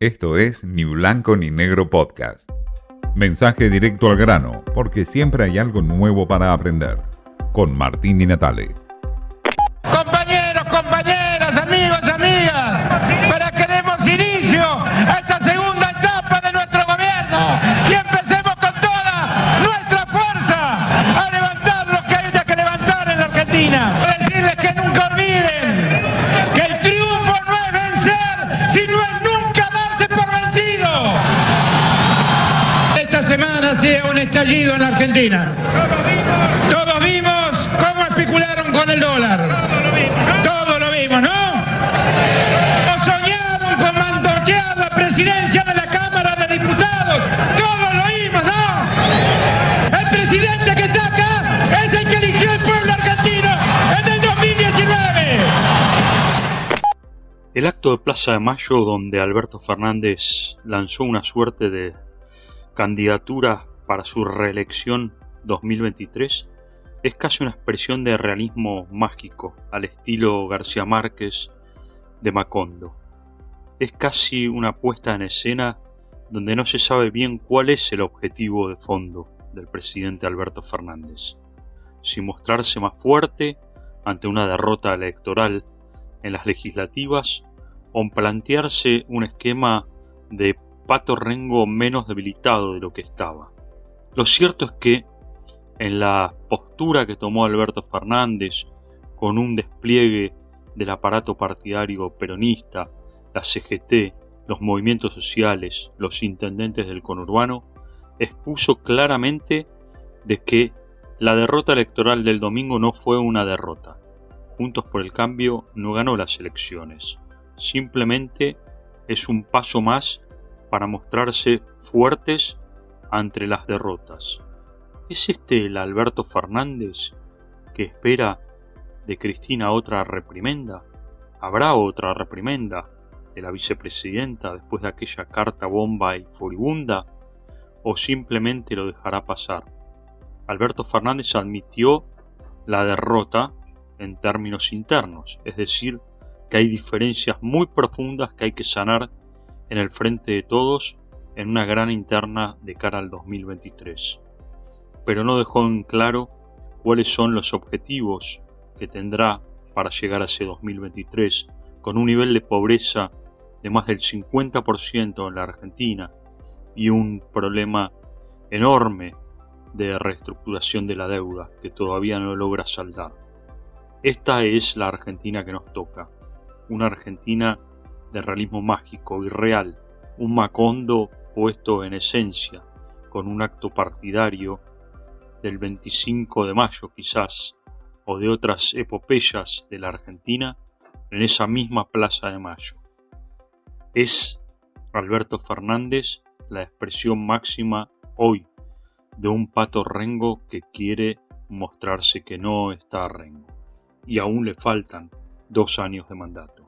Esto es Ni Blanco ni Negro Podcast. Mensaje directo al grano, porque siempre hay algo nuevo para aprender. Con Martín y Natale. Sido un estallido en Argentina. Todos vimos cómo especularon con el dólar. Todos lo vimos, ¿no? O soñaron con mantoquear la presidencia de la Cámara de Diputados. Todos lo vimos, ¿no? El presidente que está acá es el que eligió el pueblo argentino en el 2019. El acto de Plaza de Mayo donde Alberto Fernández lanzó una suerte de candidatura para su reelección 2023 es casi una expresión de realismo mágico al estilo García Márquez de Macondo. Es casi una puesta en escena donde no se sabe bien cuál es el objetivo de fondo del presidente Alberto Fernández. Si mostrarse más fuerte ante una derrota electoral en las legislativas o plantearse un esquema de Pato Rengo menos debilitado de lo que estaba. Lo cierto es que en la postura que tomó Alberto Fernández con un despliegue del aparato partidario peronista, la CGT, los movimientos sociales, los intendentes del conurbano, expuso claramente de que la derrota electoral del domingo no fue una derrota. Juntos por el Cambio no ganó las elecciones. Simplemente es un paso más para mostrarse fuertes ante las derrotas. ¿Es este el Alberto Fernández que espera de Cristina otra reprimenda? ¿Habrá otra reprimenda de la vicepresidenta después de aquella carta bomba y furibunda? ¿O simplemente lo dejará pasar? Alberto Fernández admitió la derrota en términos internos, es decir, que hay diferencias muy profundas que hay que sanar en el frente de todos en una gran interna de cara al 2023. Pero no dejó en claro cuáles son los objetivos que tendrá para llegar a ese 2023 con un nivel de pobreza de más del 50% en la Argentina y un problema enorme de reestructuración de la deuda que todavía no logra saldar. Esta es la Argentina que nos toca, una Argentina de realismo mágico y real, un Macondo puesto en esencia, con un acto partidario del 25 de mayo quizás, o de otras epopeyas de la Argentina, en esa misma Plaza de Mayo. Es Alberto Fernández la expresión máxima hoy de un pato rengo que quiere mostrarse que no está rengo. Y aún le faltan dos años de mandato.